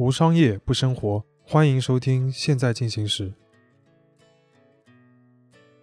无商业不生活，欢迎收听《现在进行时》。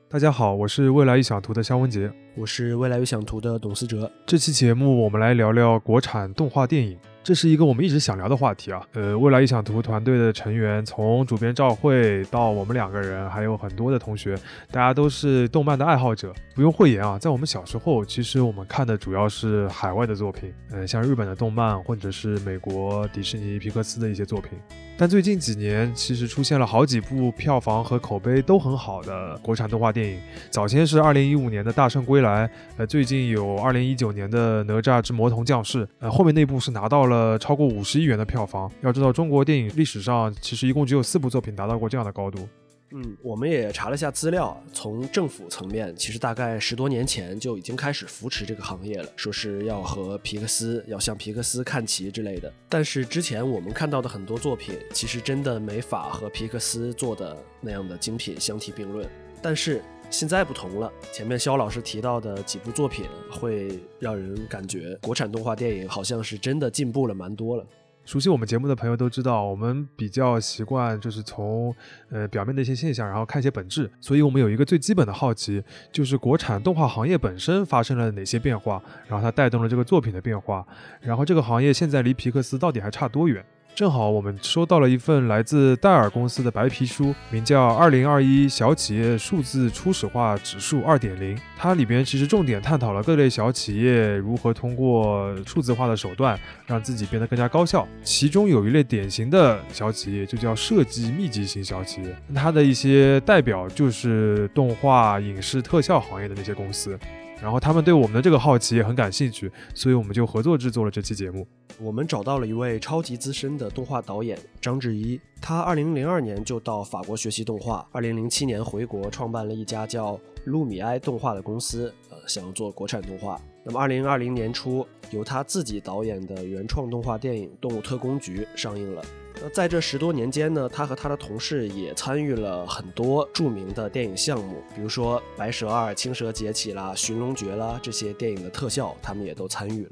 大家好，我是未来一小图的肖文杰，我是未来有想图的董思哲。这期节目我们来聊聊国产动画电影。这是一个我们一直想聊的话题啊，呃，未来有想图团队的成员，从主编赵慧到我们两个人，还有很多的同学，大家都是动漫的爱好者。不用讳言啊，在我们小时候，其实我们看的主要是海外的作品，嗯，像日本的动漫，或者是美国迪士尼、皮克斯的一些作品。但最近几年，其实出现了好几部票房和口碑都很好的国产动画电影。早先是二零一五年的大圣归来，来呃，最近有二零一九年的哪吒之魔童降世，呃，后面那部是拿到了。超过五十亿元的票房。要知道，中国电影历史上其实一共只有四部作品达到过这样的高度。嗯，我们也查了下资料，从政府层面，其实大概十多年前就已经开始扶持这个行业了，说是要和皮克斯，要向皮克斯看齐之类的。但是之前我们看到的很多作品，其实真的没法和皮克斯做的那样的精品相提并论。但是现在不同了，前面肖老师提到的几部作品，会让人感觉国产动画电影好像是真的进步了蛮多了。熟悉我们节目的朋友都知道，我们比较习惯就是从呃表面的一些现象，然后看一些本质。所以我们有一个最基本的好奇，就是国产动画行业本身发生了哪些变化，然后它带动了这个作品的变化，然后这个行业现在离皮克斯到底还差多远？正好我们收到了一份来自戴尔公司的白皮书，名叫《二零二一小企业数字初始化指数二点零》。它里边其实重点探讨了各类小企业如何通过数字化的手段让自己变得更加高效。其中有一类典型的小企业，就叫设计密集型小企业。它的一些代表就是动画、影视特效行业的那些公司。然后他们对我们的这个好奇也很感兴趣，所以我们就合作制作了这期节目。我们找到了一位超级资深的动画导演张志一，他2002年就到法国学习动画，2007年回国创办了一家叫路米埃动画的公司，呃，想要做国产动画。那么2020年初，由他自己导演的原创动画电影《动物特工局》上映了。那在这十多年间呢，他和他的同事也参与了很多著名的电影项目，比如说《白蛇二》《青蛇劫起》啦，《寻龙诀》啦这些电影的特效，他们也都参与了。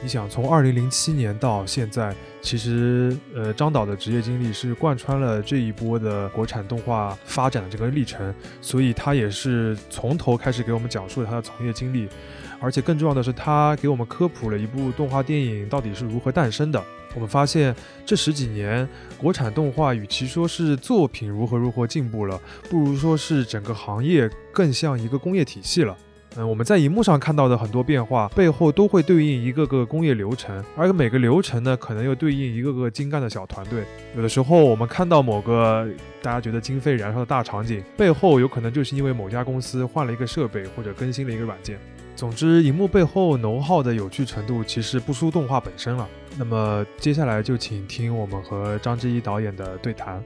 你想，从二零零七年到现在，其实呃，张导的职业经历是贯穿了这一波的国产动画发展的这个历程，所以他也是从头开始给我们讲述了他的从业经历，而且更重要的是，他给我们科普了一部动画电影到底是如何诞生的。我们发现，这十几年国产动画与其说是作品如何如何进步了，不如说是整个行业更像一个工业体系了。嗯，我们在荧幕上看到的很多变化，背后都会对应一个个工业流程，而每个流程呢，可能又对应一个个精干的小团队。有的时候，我们看到某个大家觉得经费燃烧的大场景，背后有可能就是因为某家公司换了一个设备或者更新了一个软件。总之，荧幕背后浓厚的有趣程度，其实不输动画本身了。那么接下来就请听我们和张之一导演的对谈。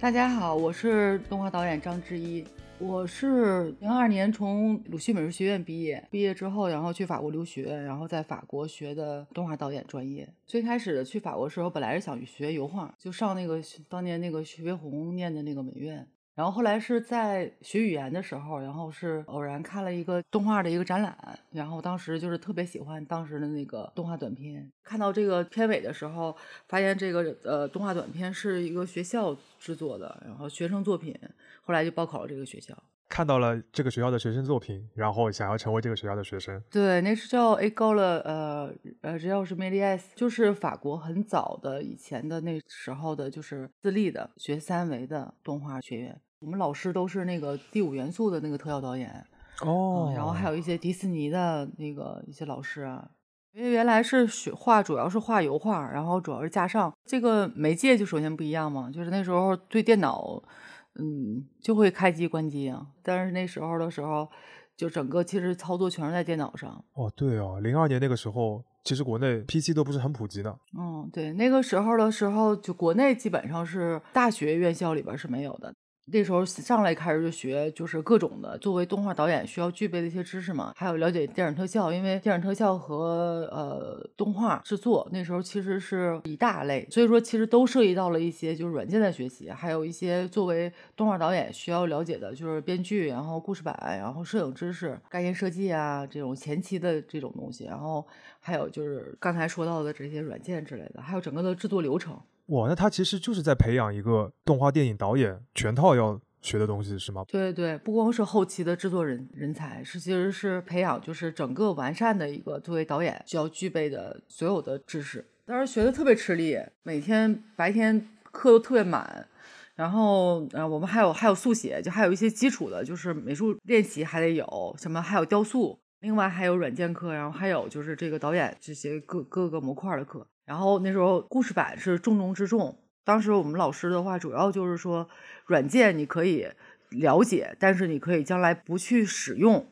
大家好，我是动画导演张之一。我是零二年从鲁迅美术学院毕业，毕业之后然后去法国留学，然后在法国学的动画导演专业。最开始去法国的时候，本来是想学油画，就上那个当年那个徐悲鸿念的那个美院。然后后来是在学语言的时候，然后是偶然看了一个动画的一个展览，然后当时就是特别喜欢当时的那个动画短片。看到这个片尾的时候，发现这个呃动画短片是一个学校制作的，然后学生作品。后来就报考了这个学校。看到了这个学校的学生作品，然后想要成为这个学校的学生。对，那是叫 A 高了，呃呃，这要是 Medias，就是法国很早的以前的那时候的，就是私立的学三维的动画学院。我们老师都是那个第五元素的那个特效导演哦，然后还有一些迪士尼的那个一些老师啊，因为原来是学画，主要是画油画，然后主要是架上这个媒介就首先不一样嘛，就是那时候对电脑，嗯，就会开机关机啊，但是那时候的时候，就整个其实操作全是在电脑上。哦，对哦，零二年那个时候，其实国内 PC 都不是很普及的。嗯，对，那个时候的时候，就国内基本上是大学院校里边是没有的。那时候上来开始就学，就是各种的作为动画导演需要具备的一些知识嘛，还有了解电影特效，因为电影特效和呃动画制作那时候其实是一大类，所以说其实都涉及到了一些就是软件的学习，还有一些作为动画导演需要了解的，就是编剧，然后故事板，然后摄影知识、概念设计啊这种前期的这种东西，然后还有就是刚才说到的这些软件之类的，还有整个的制作流程。哇，那他其实就是在培养一个动画电影导演全套要学的东西，是吗？对对，不光是后期的制作人人才，是其实是培养就是整个完善的一个作为导演需要具备的所有的知识。当时学的特别吃力，每天白天课都特别满，然后呃我们还有还有速写，就还有一些基础的，就是美术练习还得有什么，还有雕塑，另外还有软件课，然后还有就是这个导演这些各各个模块的课。然后那时候故事版是重中之重。当时我们老师的话，主要就是说，软件你可以了解，但是你可以将来不去使用。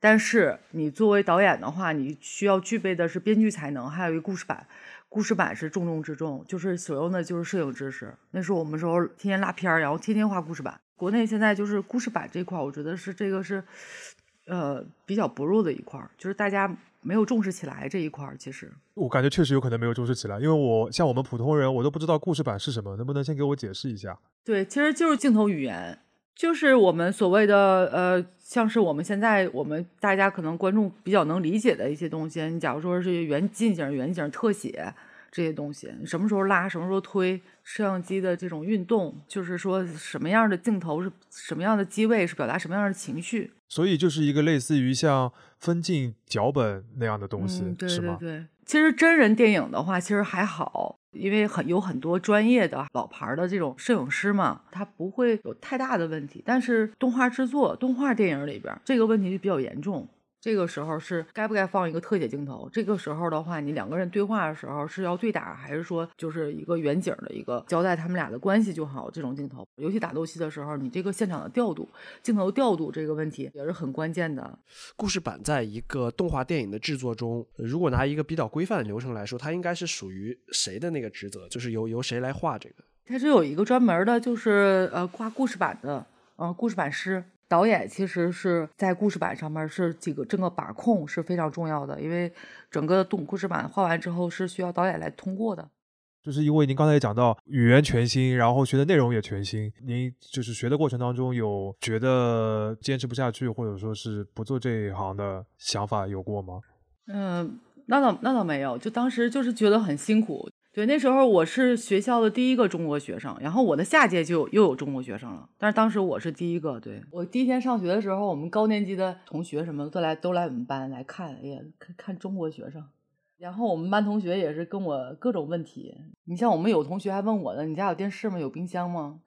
但是你作为导演的话，你需要具备的是编剧才能，还有一故事版。故事版是重中之重，就是所用的就是摄影知识。那时候我们时候天天拉片儿，然后天天画故事版。国内现在就是故事版这块，我觉得是这个是，呃，比较薄弱的一块，就是大家。没有重视起来这一块儿，其实我感觉确实有可能没有重视起来，因为我像我们普通人，我都不知道故事版是什么，能不能先给我解释一下？对，其实就是镜头语言，就是我们所谓的呃，像是我们现在我们大家可能观众比较能理解的一些东西。你假如说是远近景、远景、特写这些东西，你什么时候拉，什么时候推，摄像机的这种运动，就是说什么样的镜头是什么样的机位是表达什么样的情绪。所以就是一个类似于像分镜脚本那样的东西，是吗？对，其实真人电影的话，其实还好，因为很有很多专业的老牌的这种摄影师嘛，他不会有太大的问题。但是动画制作、动画电影里边，这个问题就比较严重。这个时候是该不该放一个特写镜头？这个时候的话，你两个人对话的时候是要对打，还是说就是一个远景的一个交代他们俩的关系就好？这种镜头，尤其打斗戏的时候，你这个现场的调度、镜头调度这个问题也是很关键的。故事板在一个动画电影的制作中，如果拿一个比较规范的流程来说，它应该是属于谁的那个职责？就是由由谁来画这个？它是有一个专门的，就是呃挂故事板的，嗯，故事板师。导演其实是在故事板上面是几个整个把控是非常重要的，因为整个动故事板画完之后是需要导演来通过的。就是因为您刚才也讲到语言全新，然后学的内容也全新，您就是学的过程当中有觉得坚持不下去，或者说是不做这一行的想法有过吗？嗯，那倒那倒没有，就当时就是觉得很辛苦。对，那时候我是学校的第一个中国学生，然后我的下届就又有中国学生了，但是当时我是第一个。对我第一天上学的时候，我们高年级的同学什么都来都来我们班来看，哎呀，看看中国学生。然后我们班同学也是跟我各种问题，你像我们有同学还问我呢，你家有电视吗？有冰箱吗？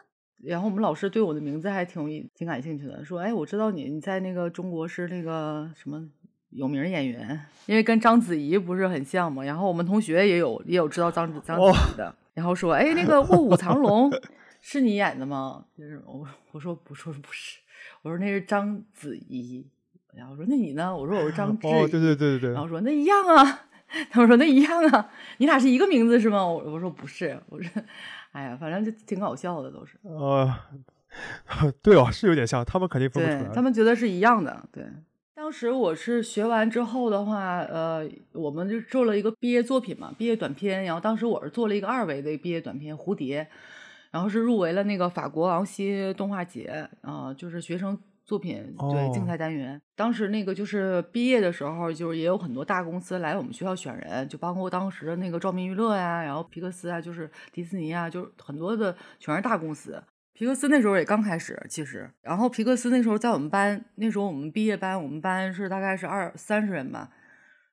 然后我们老师对我的名字还挺挺感兴趣的，说，哎，我知道你你在那个中国是那个什么。有名演员，因为跟章子怡不是很像嘛。然后我们同学也有也有知道章子章子怡的，然后说：“哎，那个《卧虎藏龙》是你演的吗？”就是我我说不说不是，我说那是章子怡。然后说那你呢？我说我是张志。哦，对对对对对。然后说那一样啊。他们说那一样啊，你俩是一个名字是吗？我我说不是，我说哎呀，反正就挺搞笑的都是。呃，对哦，是有点像，他们肯定分不出来。他们觉得是一样的，对。当时我是学完之后的话，呃，我们就做了一个毕业作品嘛，毕业短片。然后当时我是做了一个二维的毕业短片《蝴蝶》，然后是入围了那个法国昂西动画节啊，就是学生作品对竞赛单元。当时那个就是毕业的时候，就是也有很多大公司来我们学校选人，就包括当时的那个照明娱乐呀，然后皮克斯啊，就是迪士尼啊，就是很多的全是大公司。皮克斯那时候也刚开始，其实，然后皮克斯那时候在我们班，那时候我们毕业班，我们班是大概是二三十人吧，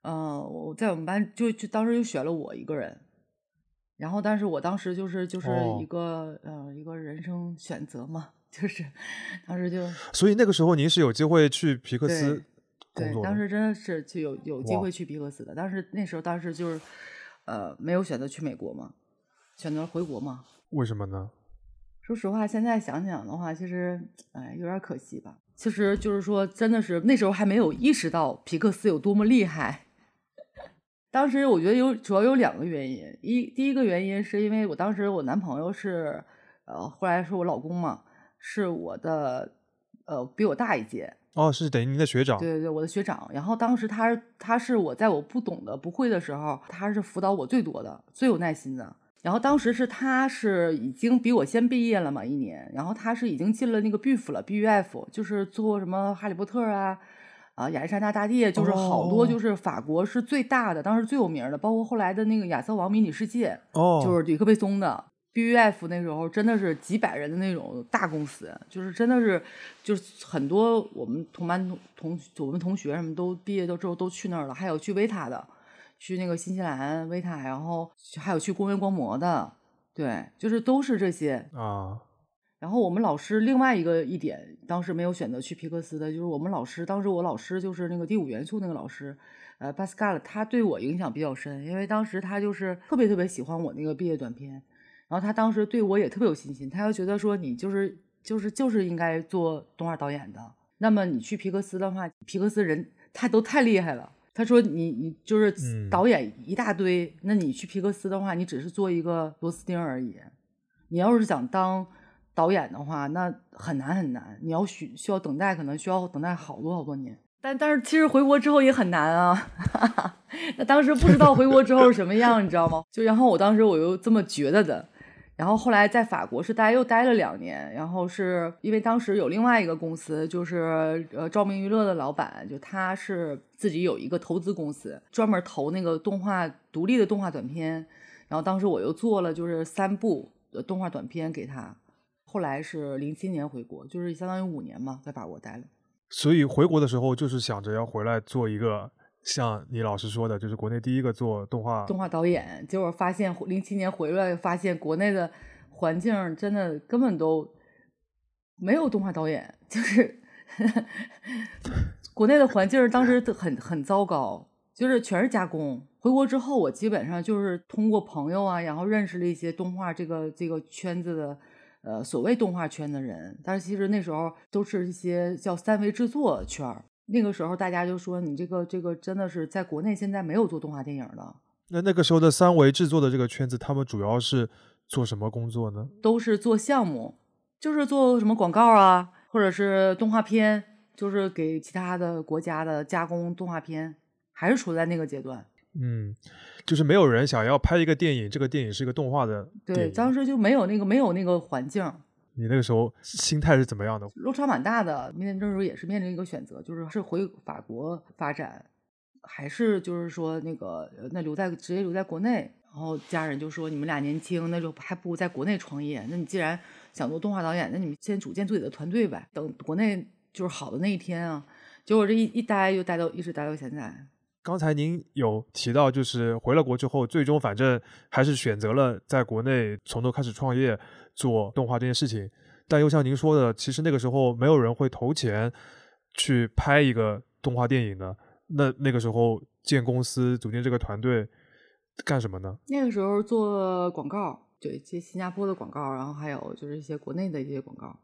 嗯，我在我们班就就当时就选了我一个人，然后但是我当时就是就是一个呃一个人生选择嘛，就是当时就，所以那个时候您是有机会去皮克斯对，当时真的是就有有机会去皮克斯的，但是那时候当时就是呃没有选择去美国嘛，选择回国嘛，为什么呢？说实话，现在想想的话，其实，哎，有点可惜吧。其实就是说，真的是那时候还没有意识到皮克斯有多么厉害。当时我觉得有主要有两个原因，一第一个原因是因为我当时我男朋友是，呃，后来是我老公嘛，是我的，呃，比我大一届。哦，是等于您的学长。对对对，我的学长。然后当时他他是我在我不懂的、不会的时候，他是辅导我最多的、最有耐心的。然后当时是他是已经比我先毕业了嘛一年，然后他是已经进了那个 BUF 了，BUF 就是做什么哈利波特啊。啊，亚历山大大帝就是好多，就是法国是最大的，当时最有名的，包括后来的那个亚瑟王迷你世界，哦，就是吕克贝松的 BUF 那时候真的是几百人的那种大公司，就是真的是，就是很多我们同班同同我们同学什么都毕业都之后都去那儿了，还有去维塔的，去那个新西兰维塔，然后还有去公园观摩的，对，就是都是这些啊。然后我们老师另外一个一点，当时没有选择去皮克斯的，就是我们老师当时我老师就是那个第五元素那个老师，呃，巴斯卡尔，他对我影响比较深，因为当时他就是特别特别喜欢我那个毕业短片，然后他当时对我也特别有信心，他就觉得说你就是就是就是应该做动画导演的，那么你去皮克斯的话，皮克斯人他都太厉害了，他说你你就是导演一大堆，那你去皮克斯的话，你只是做一个螺丝钉而已，你要是想当。导演的话，那很难很难，你要需需要等待，可能需要等待好多好多年。但但是其实回国之后也很难啊。那当时不知道回国之后是什么样，你知道吗？就然后我当时我又这么觉得的。然后后来在法国是待又待了两年，然后是因为当时有另外一个公司，就是呃照明娱乐的老板，就他是自己有一个投资公司，专门投那个动画独立的动画短片。然后当时我又做了就是三部动画短片给他。后来是零七年回国，就是相当于五年嘛，在法国待了。所以回国的时候，就是想着要回来做一个像你老师说的，就是国内第一个做动画动画导演。结果发现零七年回来，发现国内的环境真的根本都没有动画导演，就是国内的环境当时很很糟糕，就是全是加工。回国之后，我基本上就是通过朋友啊，然后认识了一些动画这个这个圈子的。呃，所谓动画圈的人，但是其实那时候都是一些叫三维制作圈儿。那个时候大家就说，你这个这个真的是在国内现在没有做动画电影的。那那个时候的三维制作的这个圈子，他们主要是做什么工作呢？都是做项目，就是做什么广告啊，或者是动画片，就是给其他的国家的加工动画片，还是处在那个阶段。嗯。就是没有人想要拍一个电影，这个电影是一个动画的。对，当时就没有那个没有那个环境。你那个时候心态是怎么样的？落差蛮大的。面临这时候也是面临一个选择，就是是回法国发展，还是就是说那个那留在直接留在国内。然后家人就说：“你们俩年轻，那就还不如在国内创业。那你既然想做动画导演，那你们先组建自己的团队呗，等国内就是好的那一天啊。”结果这一一待就待到一直待到现在。刚才您有提到，就是回了国之后，最终反正还是选择了在国内从头开始创业做动画这件事情。但又像您说的，其实那个时候没有人会投钱去拍一个动画电影的。那那个时候建公司、组建这个团队干什么呢？那个时候做广告，对，接新加坡的广告，然后还有就是一些国内的一些广告，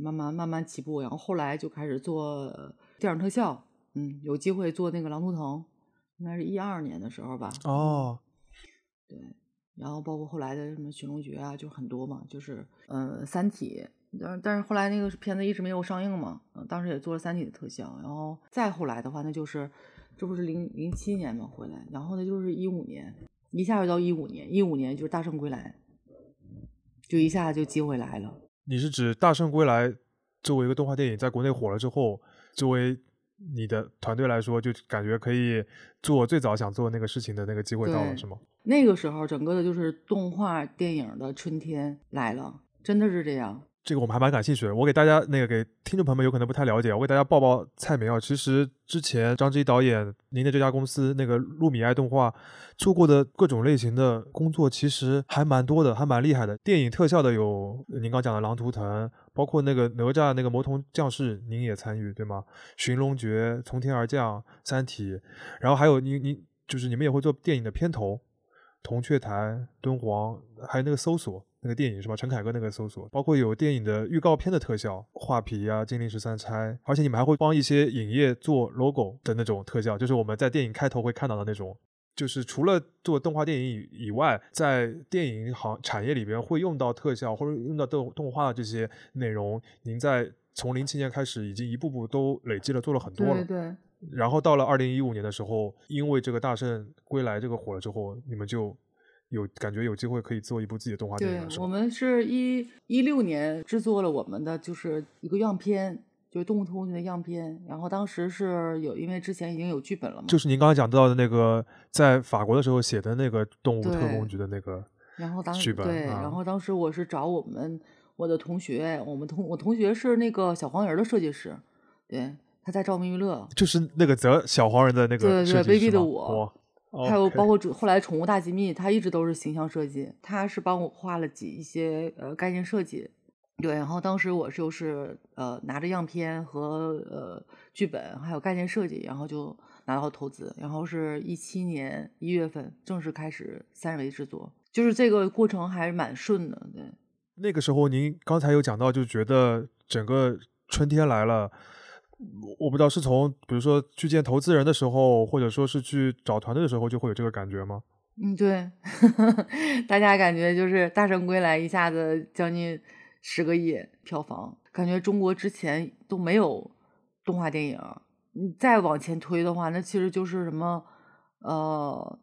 慢慢慢慢起步。然后后来就开始做电影特效。嗯，有机会做那个《狼图腾》，应该是一二年的时候吧。哦，对，然后包括后来的什么《寻龙诀》啊，就很多嘛，就是呃，《三体》，但但是后来那个片子一直没有上映嘛，嗯，当时也做了《三体》的特效，然后再后来的话，那就是这不是零零七年嘛回来，然后呢就是一五年，一下就到一五年，一五年就是《大圣归来》，就一下就机会来了。你是指《大圣归来》作为一个动画电影在国内火了之后，作为你的团队来说，就感觉可以做最早想做那个事情的那个机会到了，是吗？那个时候，整个的就是动画电影的春天来了，真的是这样。这个我们还蛮感兴趣的。我给大家那个给听众朋友们有可能不太了解，我给大家报报菜名啊。其实之前张之一导演您的这家公司那个路米爱动画做过的各种类型的工作，其实还蛮多的，还蛮厉害的。电影特效的有您刚讲的《狼图腾》，包括那个哪吒那个魔童降世，您也参与对吗？《寻龙诀》《从天而降》《三体》，然后还有您您就是你们也会做电影的片头，《铜雀台》《敦煌》，还有那个搜索。那个电影是吧？陈凯歌那个搜索，包括有电影的预告片的特效、画皮啊、金陵十三钗，而且你们还会帮一些影业做 logo 的那种特效，就是我们在电影开头会看到的那种就是除了做动画电影以以外，在电影行产业里边会用到特效或者用到动动画这些内容，您在从零七年开始已经一步步都累积了做了很多了。对对，然后到了二零一五年的时候，因为这个《大圣归来》这个火了之后，你们就有感觉有机会可以做一部自己的动画电影了，对，我？们是一一六年制作了我们的就是一个样片，就是动物特工局的样片。然后当时是有，因为之前已经有剧本了嘛，就是您刚才讲到的那个在法国的时候写的那个动物特工局的那个，然后当时对，啊然后当时我是找我们我的同学，我们同我同学是那个小黄人的设计师，对，他在照明娱乐，就是那个泽小黄人的那个对对个设计 Baby 的我还有包括主后来宠物大机密，他一直都是形象设计，他是帮我画了几一些呃概念设计。对，然后当时我就是呃拿着样片和呃剧本还有概念设计，然后就拿到投资，然后是一七年一月份正式开始三维制作，就是这个过程还是蛮顺的，对。那个时候您刚才有讲到，就觉得整个春天来了。我我不知道是从比如说去见投资人的时候，或者说是去找团队的时候，就会有这个感觉吗？嗯，对，大家感觉就是《大圣归来》一下子将近十个亿票房，感觉中国之前都没有动画电影。你再往前推的话，那其实就是什么，呃，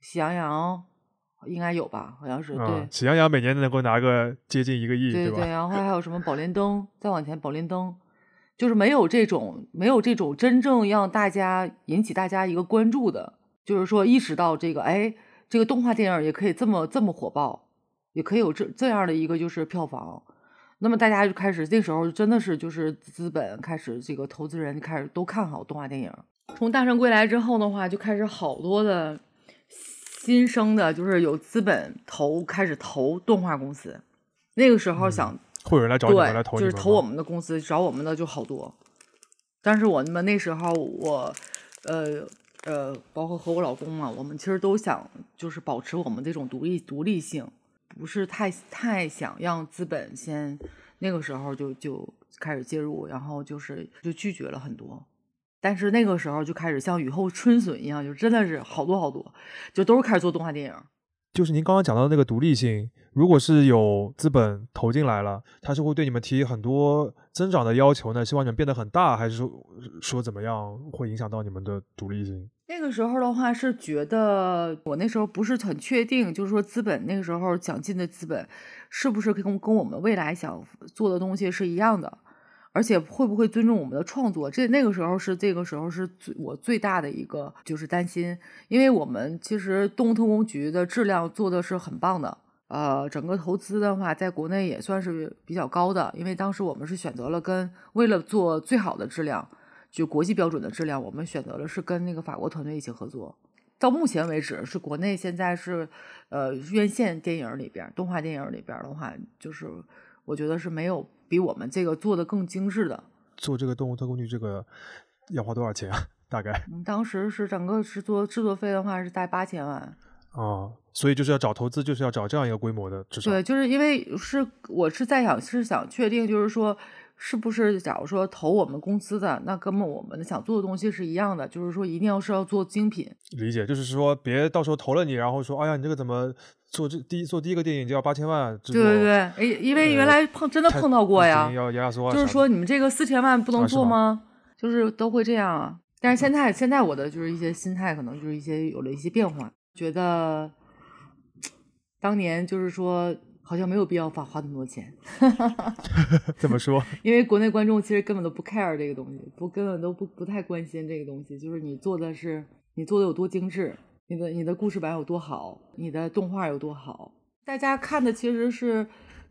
喜羊羊应该有吧？好像是对嗯，喜羊羊每年能够拿个接近一个亿，吧？对对，然后还有什么宝莲灯，再往前宝莲灯，就是没有这种没有这种真正让大家引起大家一个关注的，就是说意识到这个，哎，这个动画电影也可以这么这么火爆，也可以有这这样的一个就是票房。那么大家就开始那时候真的是就是资本开始这个投资人开始都看好动画电影。从《大圣归来》之后的话，就开始好多的新生的，就是有资本投开始投动画公司。那个时候想会有人来找你们来，投你们就是投我们的公司，找我们的就好多。但是我们那时候我，呃呃，包括和我老公嘛，我们其实都想就是保持我们这种独立独立性，不是太太想让资本先那个时候就就开始介入，然后就是就拒绝了很多。但是那个时候就开始像雨后春笋一样，就真的是好多好多，就都是开始做动画电影。就是您刚刚讲到的那个独立性，如果是有资本投进来了，他是会对你们提很多增长的要求呢？希望你们变得很大，还是说说怎么样会影响到你们的独立性？那个时候的话是觉得，我那时候不是很确定，就是说资本那个时候想进的资本，是不是跟跟我们未来想做的东西是一样的，而且会不会尊重我们的创作？这那个时候是这个时候是最我最大的一个就是担心，因为我们其实动物特工局的质量做的是很棒的。呃，整个投资的话，在国内也算是比较高的，因为当时我们是选择了跟为了做最好的质量，就国际标准的质量，我们选择了是跟那个法国团队一起合作。到目前为止，是国内现在是，呃，院线电影里边，动画电影里边的话，就是我觉得是没有比我们这个做的更精致的。做这个动物特工局这个要花多少钱啊？大概嗯，当时是整个制作制作费的话是在八千万。啊、所以就是要找投资，就是要找这样一个规模的，至少对，就是因为是我是在想是想确定，就是说是不是假如说投我们公司的，那根本我们想做的东西是一样的，就是说一定要是要做精品。理解，就是说别到时候投了你，然后说，哎呀，你这个怎么做这第一做第一个电影就要八千万？对对对，诶，因为原呃来碰真的碰到过呀，要压缩啊就是说你们这个四千万不能啊是吗做吗？就是都会这样啊。但是现在现在我的就是一些心态，可能就是一些有了一些变化，觉得当年就是说好像没有必要花花那么多钱，怎么说，因为国内观众其实根本都不 care 这个东西，不根本都不不太关心这个东西，就是你做的是你做的有多精致，你的你的故事版有多好，你的动画有多好，大家看的其实是，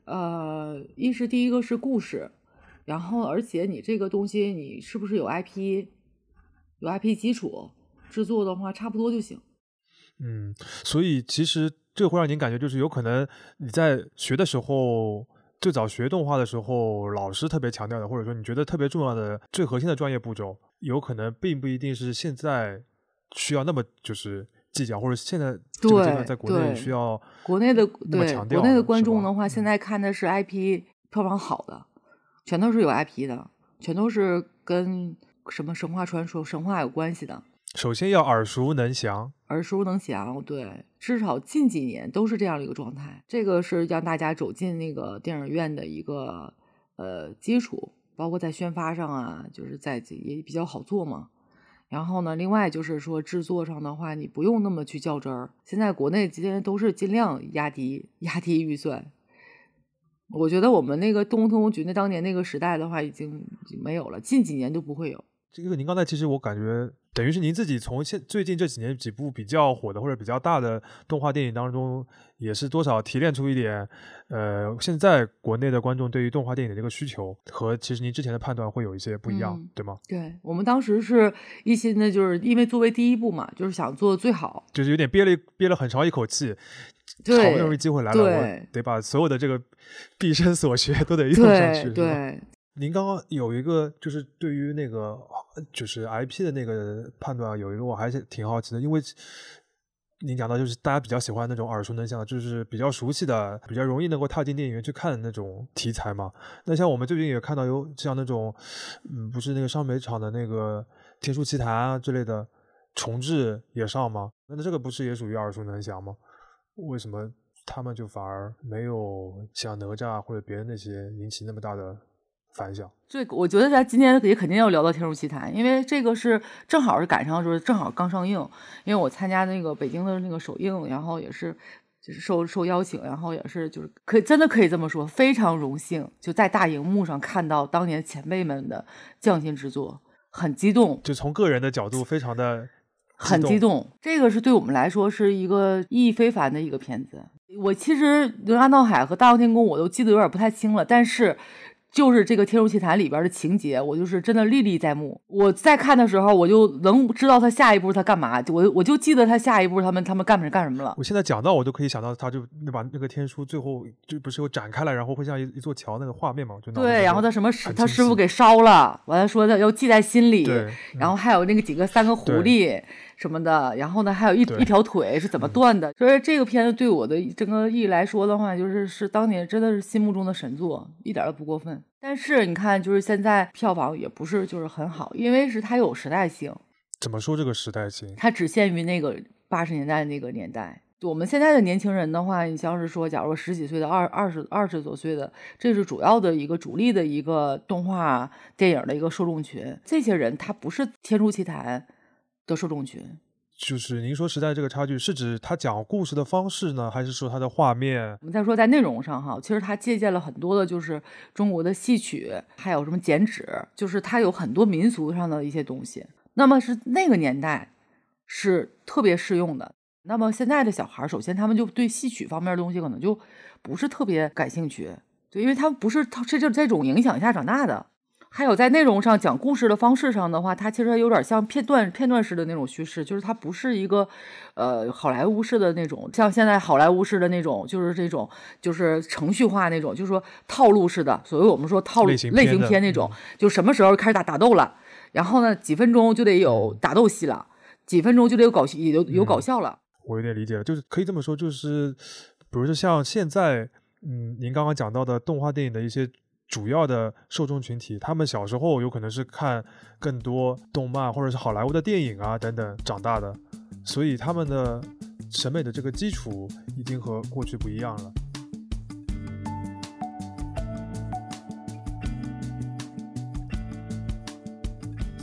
呃，一是第一个是故事，然后而且你这个东西你是不是有 IP，有 IP 基础，制作的话差不多就行。嗯，所以其实这会让您感觉就是有可能你在学的时候，最早学动画的时候，老师特别强调的，或者说你觉得特别重要的最核心的专业步骤，有可能并不一定是现在需要那么就是计较，或者现在这个阶段对在国内需要国内的对那么强调国内的观众的话，嗯现在看的是 IP 票房好的，全都是有 IP 的，全都是跟什么神话传说、神话有关系的。首先要耳熟能详，耳熟能详，对，至少近几年都是这样的一个状态。这个是让大家走进那个电影院的一个呃基础，包括在宣发上啊，就是在也比较好做嘛。然后呢，另外就是说制作上的话，你不用那么去较真儿。现在国内今天都是尽量压低压低预算。我觉得我们那个动物特工局那当年那个时代的话，已经没有了，近几年都不会有。这个您刚才其实我感觉，等于是您自己从现最近这几年几部比较火的或者比较大的动画电影当中，也是多少提炼出一点，呃，现在国内的观众对于动画电影的这个需求和其实您之前的判断会有一些不一样，对吗？对我们当时是一心的，就是因为作为第一部嘛，就是想做最好，就是有点憋了憋了很长一口气，好不容易机会来了，我得把所有的这个毕生所学都得用上去，对。您刚刚有一个就是对于那个就是 IP 的那个判断，有一个我还是挺好奇的，因为您讲到就是大家比较喜欢那种耳熟能详，就是比较熟悉的、比较容易能够踏进电影院去看的那种题材嘛。那像我们最近也看到有像那种，嗯，不是那个上美厂的那个《天书奇谭》啊之类的重置也上吗？那这个不是也属于耳熟能详吗？为什么他们就反而没有像哪吒或者别的那些引起那么大的？反响，这我觉得咱今天也肯定要聊到《天书奇谭》，因为这个是正好是赶上，就是正好刚上映。因为我参加那个北京的那个首映，然后也是就是受受邀请，然后也是就是可以真的可以这么说，非常荣幸就在大荧幕上看到当年前辈们的匠心之作，很激动。就从个人的角度，非常的很激动。这个是对我们来说是一个意义非凡的一个片子。我其实《哪吒闹海》和《大闹天宫》我都记得有点不太清了，但是。就是这个《天书奇谭》里边的情节，我就是真的历历在目。我在看的时候，我就能知道他下一步他干嘛。我我就记得他下一步他们他们干什干什么了。我现在讲到，我都可以想到，他就那把那个天书最后就不是又展开了，然后会像一一座桥那个画面嘛？就对，然后他什么师他师傅给烧了，完了说他要记在心里。然后还有那个几个三个狐狸。什么的，然后呢，还有一一条腿是怎么断的？所以这个片子对我的整个意义来说的话，就是是当年真的是心目中的神作，一点都不过分。但是你看，就是现在票房也不是就是很好，因为是它有时代性。怎么说这个时代性？它只限于那个八十年代那个年代。我们现在的年轻人的话，你像是说，假如十几岁的二二十二十多岁的，这是主要的一个主力的一个动画电影的一个受众群。这些人他不是《天书奇谭》。的受众群，就是您说时代这个差距，是指他讲故事的方式呢，还是说他的画面？我们再说在内容上哈，其实他借鉴了很多的，就是中国的戏曲，还有什么剪纸，就是他有很多民俗上的一些东西。那么是那个年代是特别适用的。那么现在的小孩，首先他们就对戏曲方面的东西可能就不是特别感兴趣，对，因为他们不是他这这这种影响下长大的。还有在内容上讲故事的方式上的话，它其实有点像片段片段式的那种叙事，就是它不是一个，呃，好莱坞式的那种，像现在好莱坞式的那种，就是这种就是程序化那种，就是说套路式的，所谓我们说套路类型片那种，就什么时候开始打打斗了，然后呢几分钟就得有打斗戏了，几分钟就得有搞有有搞笑了。我有点理解了，就是可以这么说，就是比如说像现在，嗯，您刚刚讲到的动画电影的一些。主要的受众群体，他们小时候有可能是看更多动漫或者是好莱坞的电影啊等等长大的，所以他们的审美的这个基础已经和过去不一样了。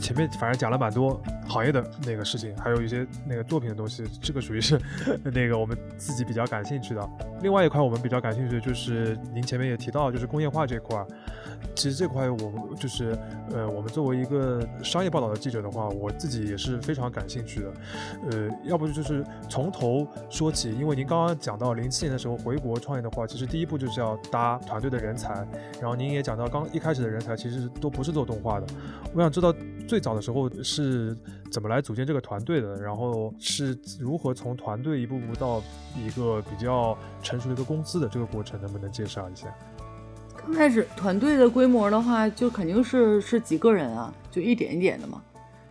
前面反正讲了蛮多行业的那个事情，还有一些那个作品的东西，这个属于是 那个我们自己比较感兴趣的。另外一块我们比较感兴趣的就是您前面也提到，就是工业化这块。其实这块我们就是，呃，我们作为一个商业报道的记者的话，我自己也是非常感兴趣的。呃，要不就是从头说起，因为您刚刚讲到零七年的时候回国创业的话，其实第一步就是要搭团队的人才。然后您也讲到，刚一开始的人才其实都不是做动画的。我想知道最早的时候是怎么来组建这个团队的，然后是如何从团队一步步到一个比较成熟的一个公司的这个过程，能不能介绍一下？刚开始团队的规模的话，就肯定是是几个人啊，就一点一点的嘛。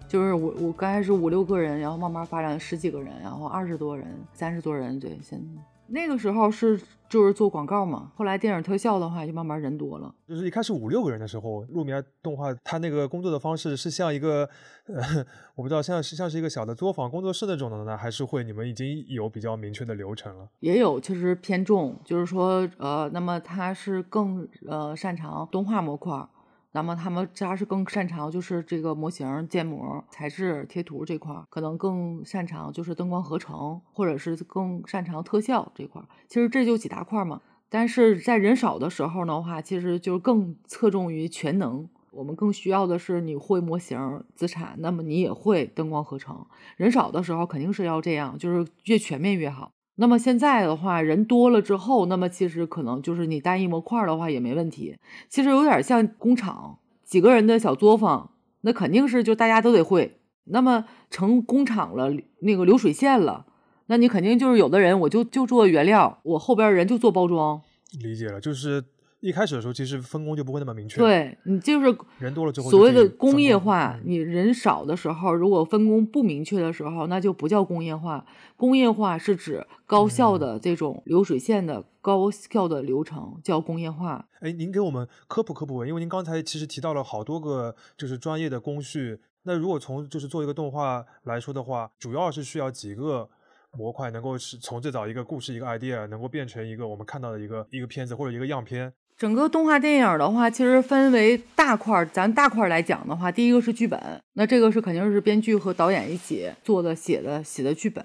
就是我我刚开始五六个人，然后慢慢发展十几个人，然后二十多人、三十多人，对，现那个时候是就是做广告嘛，后来电影特效的话就慢慢人多了。就是一开始五六个人的时候，路米埃动画他那个工作的方式是像一个，呃，我不知道像是像是一个小的作坊工作室那种的呢，还是会你们已经有比较明确的流程了？也有其实偏重，就是说呃，那么他是更呃擅长动画模块。那么他们家是更擅长就是这个模型建模、材质、贴图这块儿，可能更擅长就是灯光合成，或者是更擅长特效这块儿。其实这就几大块嘛。但是在人少的时候的话，其实就更侧重于全能。我们更需要的是你会模型资产，那么你也会灯光合成。人少的时候肯定是要这样，就是越全面越好。那么现在的话，人多了之后，那么其实可能就是你单一模块的话也没问题。其实有点像工厂几个人的小作坊，那肯定是就大家都得会。那么成工厂了，那个流水线了，那你肯定就是有的人我就就做原料，我后边人就做包装。理解了，就是。一开始的时候，其实分工就不会那么明确。对你就是人多了之后，所谓的工业化，你人少的时候，如果分工不明确的时候，那就不叫工业化。工业化是指高效的这种流水线的高效的流程，叫工业化。哎，您给我们科普科普，因为您刚才其实提到了好多个就是专业的工序。那如果从就是做一个动画来说的话，主要是需要几个模块，能够是从最早一个故事一个 idea，能够变成一个我们看到的一个一个片子或者一个样片。整个动画电影的话，其实分为大块儿。咱大块儿来讲的话，第一个是剧本，那这个是肯定是编剧和导演一起做的、写的、写的剧本。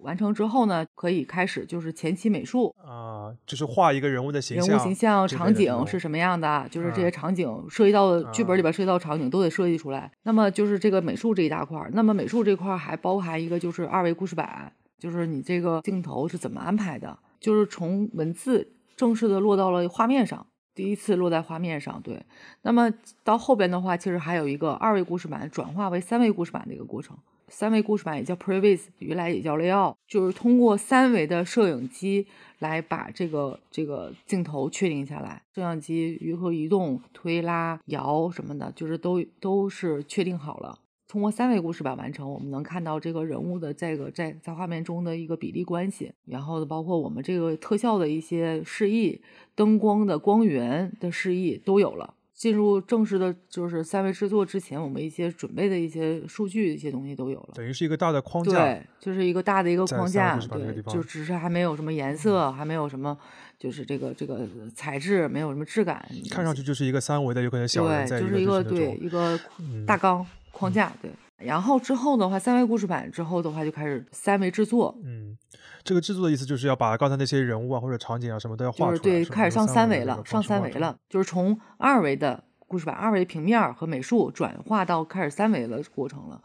完成之后呢，可以开始就是前期美术啊，就是画一个人物的形象、人物形象、场景是什么样的，就是这些场景涉及到的剧本里边涉及到场景都得设计出来。那么就是这个美术这一大块儿。那么美术这块儿还包含一个就是二维故事板，就是你这个镜头是怎么安排的，就是从文字正式的落到了画面上。第一次落在画面上，对。那么到后边的话，其实还有一个二维故事板转化为三维故事板的一个过程。三维故事板也叫 previs，原来也叫 layout，就是通过三维的摄影机来把这个这个镜头确定下来。摄像机如何移动、推拉、摇什么的，就是都都是确定好了。通过三维故事板完成，我们能看到这个人物的这个在在画面中的一个比例关系，然后包括我们这个特效的一些示意、灯光的光源的示意都有了。进入正式的就是三维制作之前，我们一些准备的一些数据、一些东西都有了。等于是一个大的框架，对，就是一个大的一个框架，对，就只是还没有什么颜色，还没有什么，就是这个这个材质，没有什么质感。看上去就是一个三维的，有可能小人在就是一个对一个大纲。框架对，然后之后的话，三维故事版之后的话就开始三维制作。嗯，这个制作的意思就是要把刚才那些人物啊或者场景啊什么都要画出来。对，开始上三维了，上三维了，就是从二维的故事版、二维平面和美术转化到开始三维的过程了。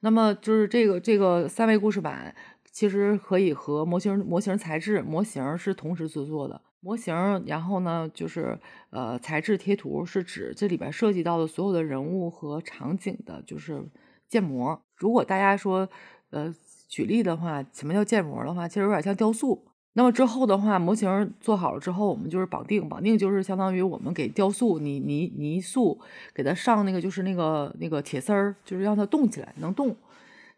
那么就是这个这个三维故事版其实可以和模型模型材质模型是同时制作的。模型，然后呢，就是呃，材质贴图是指这里边涉及到的所有的人物和场景的，就是建模。如果大家说，呃，举例的话，什么叫建模的话，其实有点像雕塑。那么之后的话，模型做好了之后，我们就是绑定，绑定就是相当于我们给雕塑泥泥泥塑给它上那个就是那个那个铁丝儿，就是让它动起来，能动。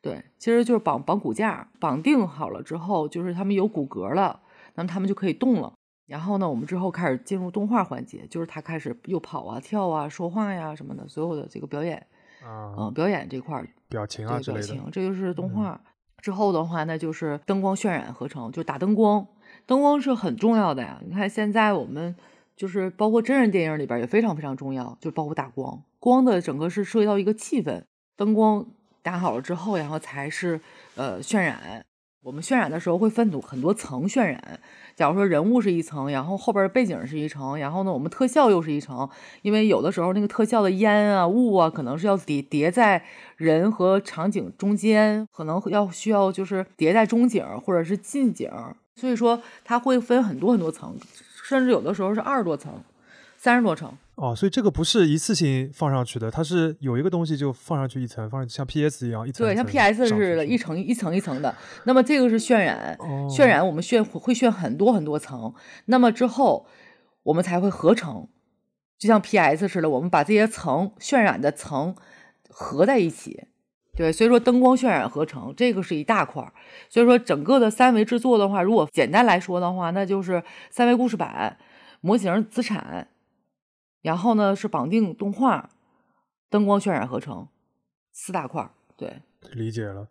对，其实就是绑绑骨架，绑定好了之后，就是他们有骨骼了，那么他们就可以动了。然后呢，我们之后开始进入动画环节，就是他开始又跑啊、跳啊、说话呀什么的，所有的这个表演，嗯，表演这块儿，表情啊之类的，表情，这就是动画。之后的话，那就是灯光渲染合成，就打灯光，灯光是很重要的呀。你看现在我们就是包括真人电影里边也非常非常重要，就包括打光，光的整个是涉及到一个气氛，灯光打好了之后，然后才是呃渲染。我们渲染的时候会分组很多层渲染，假如说人物是一层，然后后边背景是一层，然后呢我们特效又是一层，因为有的时候那个特效的烟啊雾啊可能是要叠叠在人和场景中间，可能要需要就是叠在中景或者是近景，所以说它会分很多很多层，甚至有的时候是二十多层、三十多层。哦，所以这个不是一次性放上去的，它是有一个东西就放上去一层，放上像 PS 一样一层。对，像 PS 似的，一层一层一层的。那么这个是渲染，渲染我们渲会渲很多很多层，那么之后我们才会合成，就像 PS 似的，我们把这些层渲染的层合在一起，对，所以说灯光渲染合成这个是一大块儿。所以说整个的三维制作的话，如果简单来说的话，那就是三维故事板、模型资产，然后呢是绑定动画、灯光渲染合成四大块儿。对，理解了。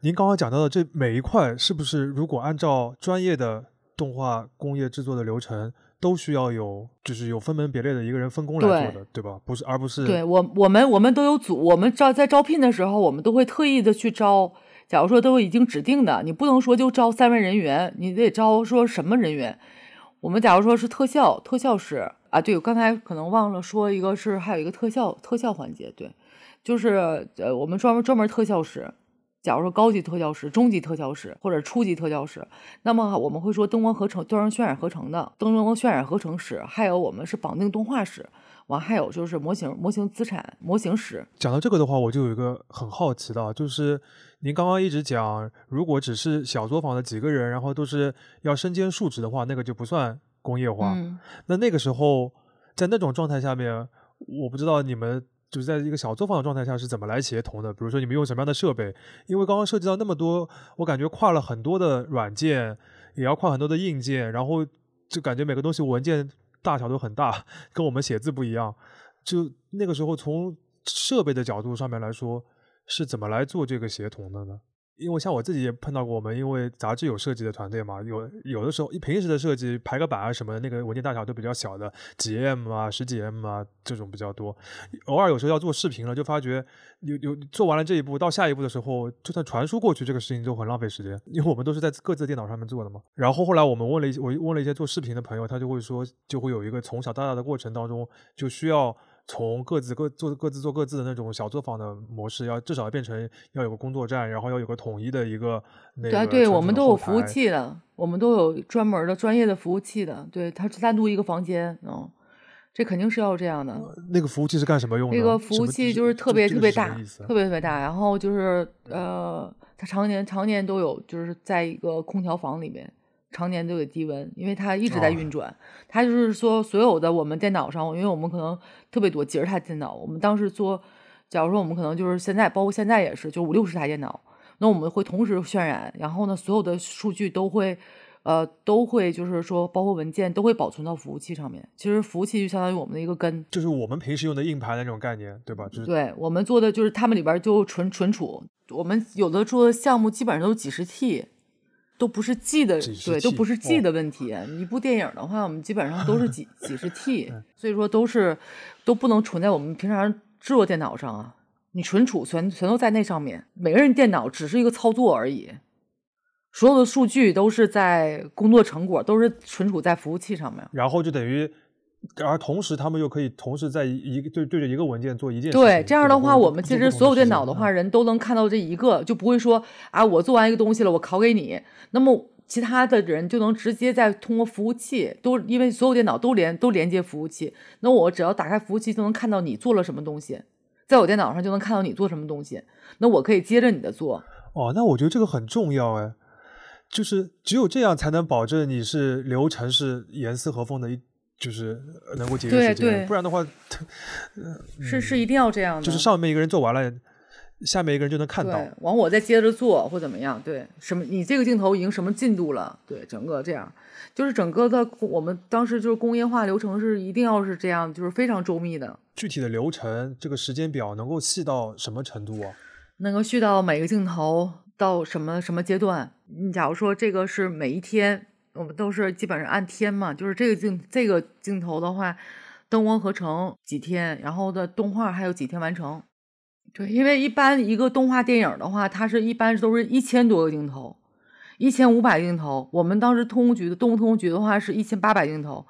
您刚刚讲到的这每一块，是不是如果按照专业的动画工业制作的流程，都需要有就是有分门别类的一个人分工来做的，对吧？不是，而不是对我我们我们都有组，我们招在招聘的时候，我们都会特意的去招。假如说都已经指定的，你不能说就招三位人员，你得招说什么人员？我们假如说是特效特效师啊，对，我刚才可能忘了说一个是还有一个特效特效环节，对，就是呃我们专门专门特效师。假如说高级特效师、中级特效师或者初级特效师，那么我们会说灯光合成、灯光渲染合成的灯光渲染合成师，还有我们是绑定动画师，完还有就是模型模型资产模型师。讲到这个的话，我就有一个很好奇的，就是您刚刚一直讲，如果只是小作坊的几个人，然后都是要身兼数职的话，那个就不算工业化。那那个时候在那种状态下面，我不知道你们。就是在一个小作坊的状态下是怎么来协同的？比如说你们用什么样的设备？因为刚刚涉及到那么多，我感觉跨了很多的软件，也要跨很多的硬件，然后就感觉每个东西文件大小都很大，跟我们写字不一样。就那个时候从设备的角度上面来说，是怎么来做这个协同的呢？因为像我自己也碰到过，我们因为杂志有设计的团队嘛，有有的时候平时的设计排个版啊什么，那个文件大小都比较小的，几 M 啊、十几 M 啊这种比较多。偶尔有时候要做视频了，就发觉有有做完了这一步，到下一步的时候，就算传输过去，这个事情就很浪费时间，因为我们都是在各自电脑上面做的嘛。然后后来我们问了一些，我问了一些做视频的朋友，他就会说，就会有一个从小到大的过程当中，就需要。从各自各做各自做各自的那种小作坊的模式，要至少要变成要有个工作站，然后要有个统一的一个那个。对对，我们都有服务器的，我们都有专门的专业的服务器的。对，它是单独一个房间，嗯，这肯定是要这样的。那个服务器是干什么用的？那个服务器就是特别特别大，特别特别大，然后就是呃，它常年常年都有，就是在一个空调房里面。常年都有低温，因为它一直在运转。它就是说，所有的我们电脑上，因为我们可能特别多几十台电脑，我们当时做，假如说我们可能就是现在，包括现在也是，就五六十台电脑，那我们会同时渲染，然后呢，所有的数据都会，呃，都会就是说，包括文件都会保存到服务器上面。其实服务器就相当于我们的一个根，就是我们平时用的硬盘的那种概念，对吧？就是对我们做的就是他们里边就存存储，我们有的做的项目基本上都是几十 T。都不是 G 的，对，都不是 G 的问题。一部电影的话，我们基本上都是几 几十 T，所以说都是都不能存在我们平常制作电脑上啊。你存储全全都在那上面，每个人电脑只是一个操作而已，所有的数据都是在工作成果都是存储在服务器上面。然后就等于。而同时，他们又可以同时在一个对对着一个文件做一件事。对，这样的话，我们其实所有电脑的话，人都能看到这一个，就不会说啊，我做完一个东西了，我拷给你，那么其他的人就能直接在通过服务器，都因为所有电脑都连都连接服务器，那我只要打开服务器就能看到你做了什么东西，在我电脑上就能看到你做什么东西，那我可以接着你的做。哦，那我觉得这个很重要哎，就是只有这样才能保证你是流程是严丝合缝的一。就是能够节约时间，不然的话，是是一定要这样的。就是上面一个人做完了，下面一个人就能看到。完我再接着做或怎么样？对，什么？你这个镜头已经什么进度了？对，整个这样，就是整个的我们当时就是工业化流程是一定要是这样，就是非常周密的。具体的流程，这个时间表能够细到什么程度啊？能够细到每个镜头到什么什么阶段？你假如说这个是每一天。我们都是基本上按天嘛，就是这个镜这个镜头的话，灯光合成几天，然后的动画还有几天完成。对，因为一般一个动画电影的话，它是一般都是一千多个镜头，一千五百镜头。我们当时通工局的动物通工局的话是一千八百镜头，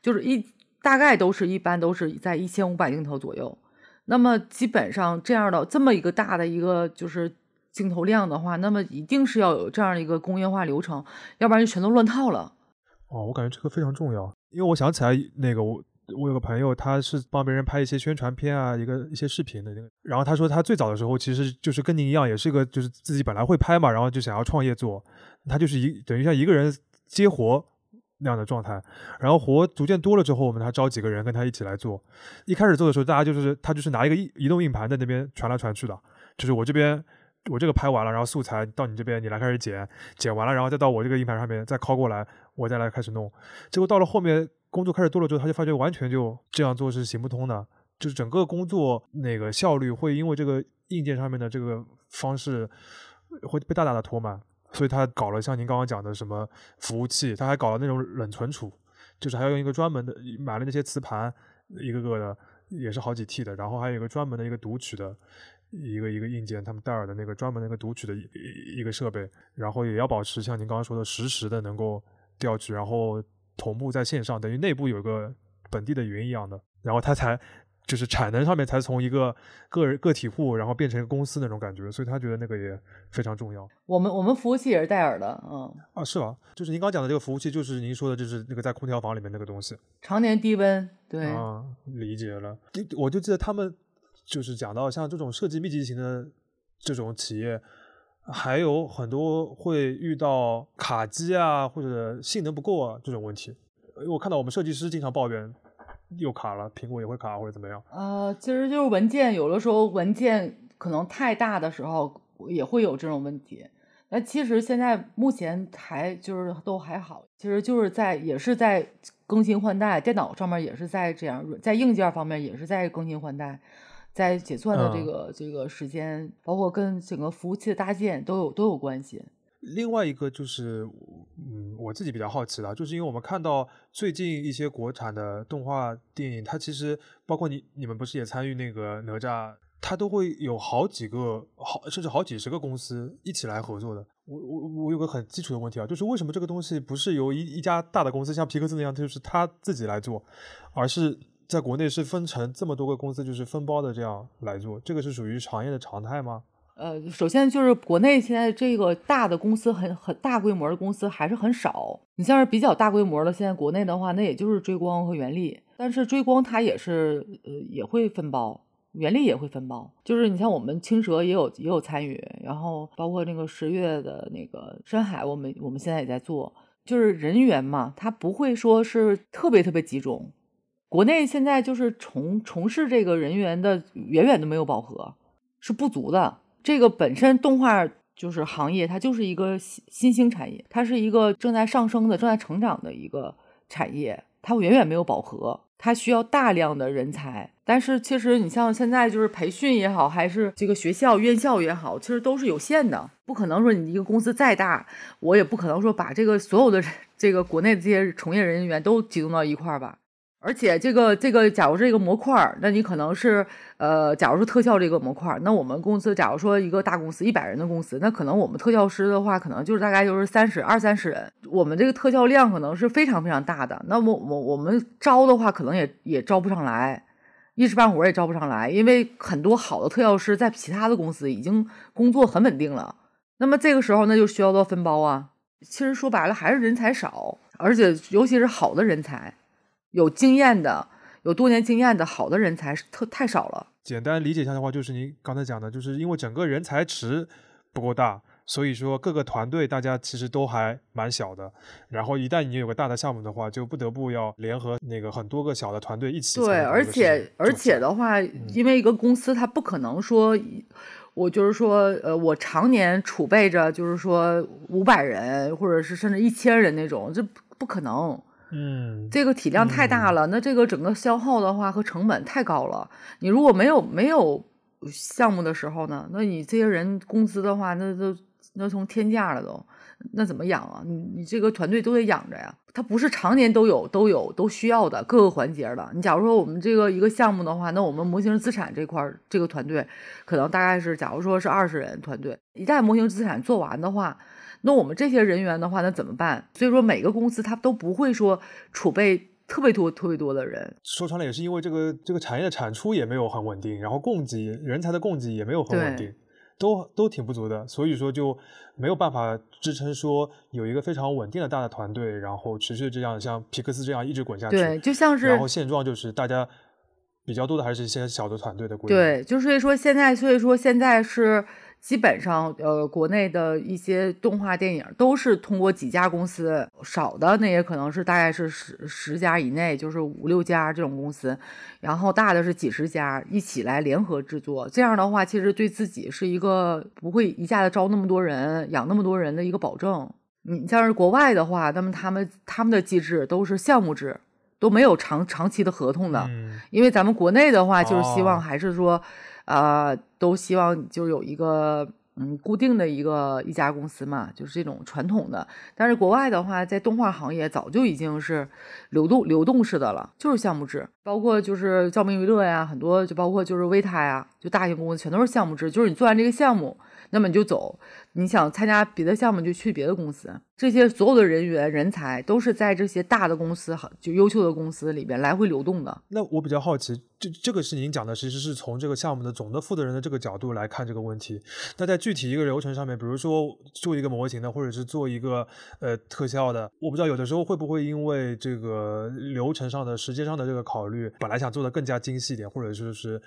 就是一大概都是一般都是在一千五百镜头左右。那么基本上这样的这么一个大的一个就是。镜头量的话，那么一定是要有这样的一个工业化流程，要不然就全都乱套了。哦，我感觉这个非常重要，因为我想起来那个我我有个朋友，他是帮别人拍一些宣传片啊，一个一些视频的那个。然后他说他最早的时候其实就是跟您一样，也是一个就是自己本来会拍嘛，然后就想要创业做，他就是一等于像一个人接活那样的状态。然后活逐渐多了之后，我们他招几个人跟他一起来做。一开始做的时候，大家就是他就是拿一个移移动硬盘在那边传来传去的，就是我这边。我这个拍完了，然后素材到你这边，你来开始剪，剪完了，然后再到我这个硬盘上面再拷过来，我再来开始弄。结果到了后面工作开始多了之后，他就发觉完全就这样做是行不通的，就是整个工作那个效率会因为这个硬件上面的这个方式会被大大的拖慢。所以他搞了像您刚刚讲的什么服务器，他还搞了那种冷存储，就是还要用一个专门的买了那些磁盘，一个个的也是好几 T 的，然后还有一个专门的一个读取的一个一个硬件，他们戴尔的那个专门那个读取的一一个设备，然后也要保持像您刚刚说的实时的能够调取，然后同步在线上，等于内部有个本地的云一样的，然后它才。就是产能上面才从一个个人个体户，然后变成一个公司那种感觉，所以他觉得那个也非常重要。我们我们服务器也是戴尔的，嗯啊是吧？就是您刚讲的这个服务器，就是您说的，就是那个在空调房里面那个东西，常年低温，对啊，理解了。我就记得他们就是讲到像这种设计密集型的这种企业，还有很多会遇到卡机啊或者性能不够啊这种问题。我看到我们设计师经常抱怨。又卡了，苹果也会卡或者怎么样？呃，其实就是文件，有的时候文件可能太大的时候也会有这种问题。那其实现在目前还就是都还好，其实就是在也是在更新换代，电脑上面也是在这样，在硬件方面也是在更新换代，在结算的这个这个时间，包括跟整个服务器的搭建都有都有关系。另外一个就是，嗯，我自己比较好奇的，就是因为我们看到最近一些国产的动画电影，它其实包括你你们不是也参与那个哪吒，它都会有好几个好甚至好几十个公司一起来合作的。我我我有个很基础的问题啊，就是为什么这个东西不是由一一家大的公司像皮克斯那样，就是他自己来做，而是在国内是分成这么多个公司，就是分包的这样来做？这个是属于行业的常态吗？呃，首先就是国内现在这个大的公司很很大规模的公司还是很少。你像是比较大规模的，现在国内的话，那也就是追光和原力。但是追光它也是呃也会分包，原力也会分包。就是你像我们青蛇也有也有参与，然后包括那个十月的那个深海，我们我们现在也在做。就是人员嘛，它不会说是特别特别集中。国内现在就是从从事这个人员的远远都没有饱和，是不足的。这个本身动画就是行业，它就是一个新新兴产业，它是一个正在上升的、正在成长的一个产业，它远远没有饱和，它需要大量的人才。但是其实你像现在就是培训也好，还是这个学校院校也好，其实都是有限的，不可能说你一个公司再大，我也不可能说把这个所有的这个国内的这些从业人员都集中到一块儿吧。而且这个这个，假如这个模块，那你可能是呃，假如说特效这个模块，那我们公司假如说一个大公司一百人的公司，那可能我们特效师的话，可能就是大概就是三十二三十人，我们这个特效量可能是非常非常大的。那么我我们招的话，可能也也招不上来，一时半会儿也招不上来，因为很多好的特效师在其他的公司已经工作很稳定了。那么这个时候那就需要做分包啊。其实说白了还是人才少，而且尤其是好的人才。有经验的、有多年经验的好的人才是特太少了。简单理解一下的话，就是您刚才讲的，就是因为整个人才池不够大，所以说各个团队大家其实都还蛮小的。然后一旦你有个大的项目的话，就不得不要联合那个很多个小的团队一起。对，而且而且的话，因为一个公司它不可能说，我就是说，呃，我常年储备着，就是说五百人或者是甚至一千人那种，这不可能。嗯，这个体量太大了，那这个整个消耗的话和成本太高了。你如果没有没有项目的时候呢，那你这些人工资的话，那都那从天价了都，那怎么养啊？你你这个团队都得养着呀，它不是常年都有都有都需要的各个环节的。你假如说我们这个一个项目的话，那我们模型资产这块这个团队可能大概是，假如说是二十人团队，一旦模型资产做完的话。那我们这些人员的话，那怎么办？所以说每个公司它都不会说储备特别多、特别多的人。说穿了也是因为这个这个产业的产出也没有很稳定，然后供给人才的供给也没有很稳定，都都挺不足的。所以说就没有办法支撑说有一个非常稳定的大的团队，然后持续这样像皮克斯这样一直滚下去。对，就像是然后现状就是大家比较多的还是一些小的团队的。对，就是说现在，所以说现在是。基本上，呃，国内的一些动画电影都是通过几家公司，少的那也可能是大概是十十家以内，就是五六家这种公司，然后大的是几十家一起来联合制作。这样的话，其实对自己是一个不会一下子招那么多人、养那么多人的一个保证。你像是国外的话，那么他们他们的机制都是项目制，都没有长长期的合同的。因为咱们国内的话，就是希望还是说。呃，都希望就有一个嗯固定的一个一家公司嘛，就是这种传统的。但是国外的话，在动画行业早就已经是流动流动式的了，就是项目制，包括就是照明娱乐呀，很多就包括就是维塔呀，就大型公司全都是项目制，就是你做完这个项目。那么你就走，你想参加别的项目就去别的公司。这些所有的人员人才都是在这些大的公司、就优秀的公司里边来回流动的。那我比较好奇，这这个是您讲的，其实是从这个项目的总的负责人的这个角度来看这个问题。那在具体一个流程上面，比如说做一个模型的，或者是做一个呃特效的，我不知道有的时候会不会因为这个流程上的、时间上的这个考虑，本来想做的更加精细一点，或者说是。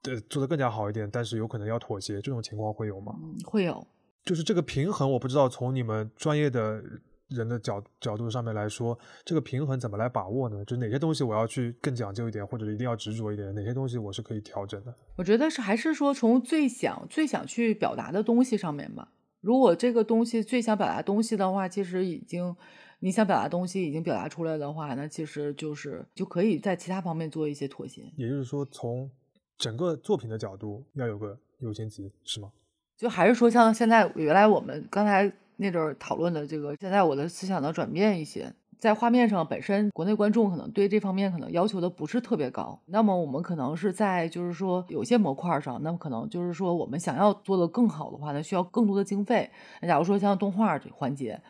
对，做得更加好一点，但是有可能要妥协，这种情况会有吗？会有，就是这个平衡，我不知道从你们专业的人的角角度上面来说，这个平衡怎么来把握呢？就哪些东西我要去更讲究一点，或者一定要执着一点，哪些东西我是可以调整的？我觉得是还是说从最想最想去表达的东西上面吧。如果这个东西最想表达东西的话，其实已经你想表达东西已经表达出来的话，那其实就是就可以在其他方面做一些妥协。也就是说从。整个作品的角度要有个优先级，是吗？就还是说，像现在原来我们刚才那阵儿讨论的这个，现在我的思想呢转变一些，在画面上本身国内观众可能对这方面可能要求的不是特别高，那么我们可能是在就是说有些模块上，那么可能就是说我们想要做的更好的话呢，需要更多的经费。假如说像动画这环节。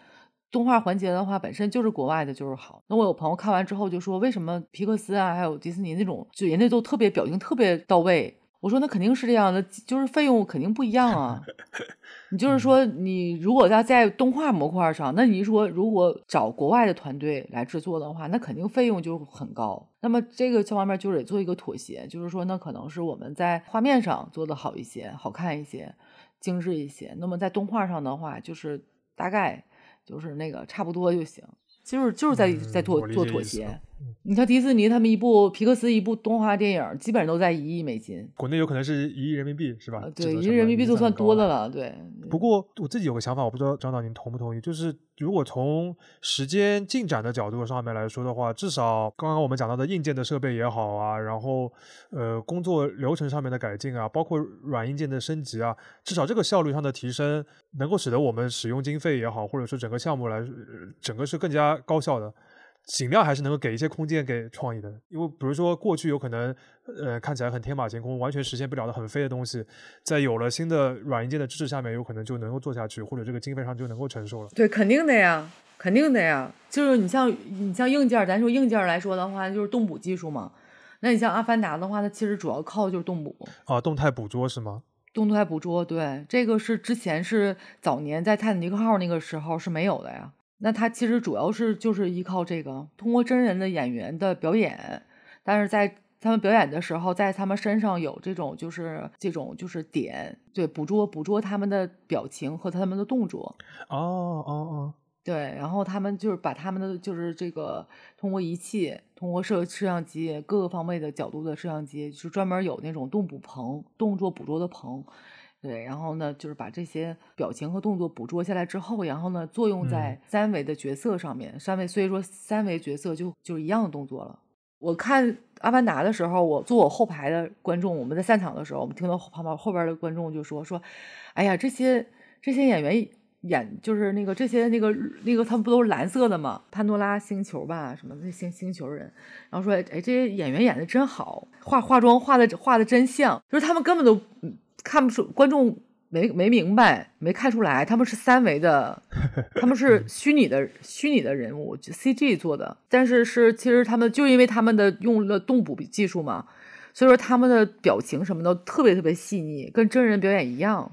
动画环节的话，本身就是国外的，就是好。那我有朋友看完之后就说，为什么皮克斯啊，还有迪士尼那种，就人家都特别表情特别到位。我说那肯定是这样的，就是费用肯定不一样啊。你就是说，你如果要在动画模块上，那你说如果找国外的团队来制作的话，那肯定费用就很高。那么这个这方面就得做一个妥协，就是说，那可能是我们在画面上做的好一些，好看一些，精致一些。那么在动画上的话，就是大概。就是那个差不多就行，就是就是在在做做妥协。你看迪士尼他们一部皮克斯一部动画电影，基本上都在一亿美金。国内有可能是一亿人民币，是吧？对，一亿人民币都算多的了。对。不过我自己有个想法，我不知道张导您同不同意？就是如果从时间进展的角度上面来说的话，至少刚刚我们讲到的硬件的设备也好啊，然后呃工作流程上面的改进啊，包括软硬件的升级啊，至少这个效率上的提升，能够使得我们使用经费也好，或者说整个项目来整个是更加高效的。尽量还是能够给一些空间给创意的，因为比如说过去有可能，呃，看起来很天马行空，完全实现不了的很飞的东西，在有了新的软硬件的支持下面，有可能就能够做下去，或者这个经费上就能够承受了。对，肯定的呀，肯定的呀。就是你像你像硬件，咱说硬件来说的话，就是动捕技术嘛。那你像《阿凡达》的话，它其实主要靠就是动捕啊，动态捕捉是吗？动态捕捉，对，这个是之前是早年在泰坦尼克号那个时候是没有的呀。那他其实主要是就是依靠这个，通过真人的演员的表演，但是在他们表演的时候，在他们身上有这种就是这种就是点，对，捕捉捕捉他们的表情和他们的动作。哦哦哦，对，然后他们就是把他们的就是这个通过仪器，通过摄摄像机各个方位的角度的摄像机，就专门有那种动捕棚，动作捕捉的棚。对，然后呢，就是把这些表情和动作捕捉下来之后，然后呢，作用在三维的角色上面。三维，所以说三维角色就就是一样的动作了。我看《阿凡达》的时候，我坐我后排的观众，我们在散场的时候，我们听到旁边后边的观众就说说：“哎呀，这些这些演员演就是那个这些那个那个他们不都是蓝色的吗？潘多拉星球吧，什么那星星球人。”然后说：“哎，这些演员演的真好，化化妆化的化的真像，就是他们根本都。”看不出观众没没明白没看出来，他们是三维的，他们是虚拟的虚拟的人物，CG 做的。但是是其实他们就因为他们的用了动捕技术嘛，所以说他们的表情什么的特别特别细腻，跟真人表演一样。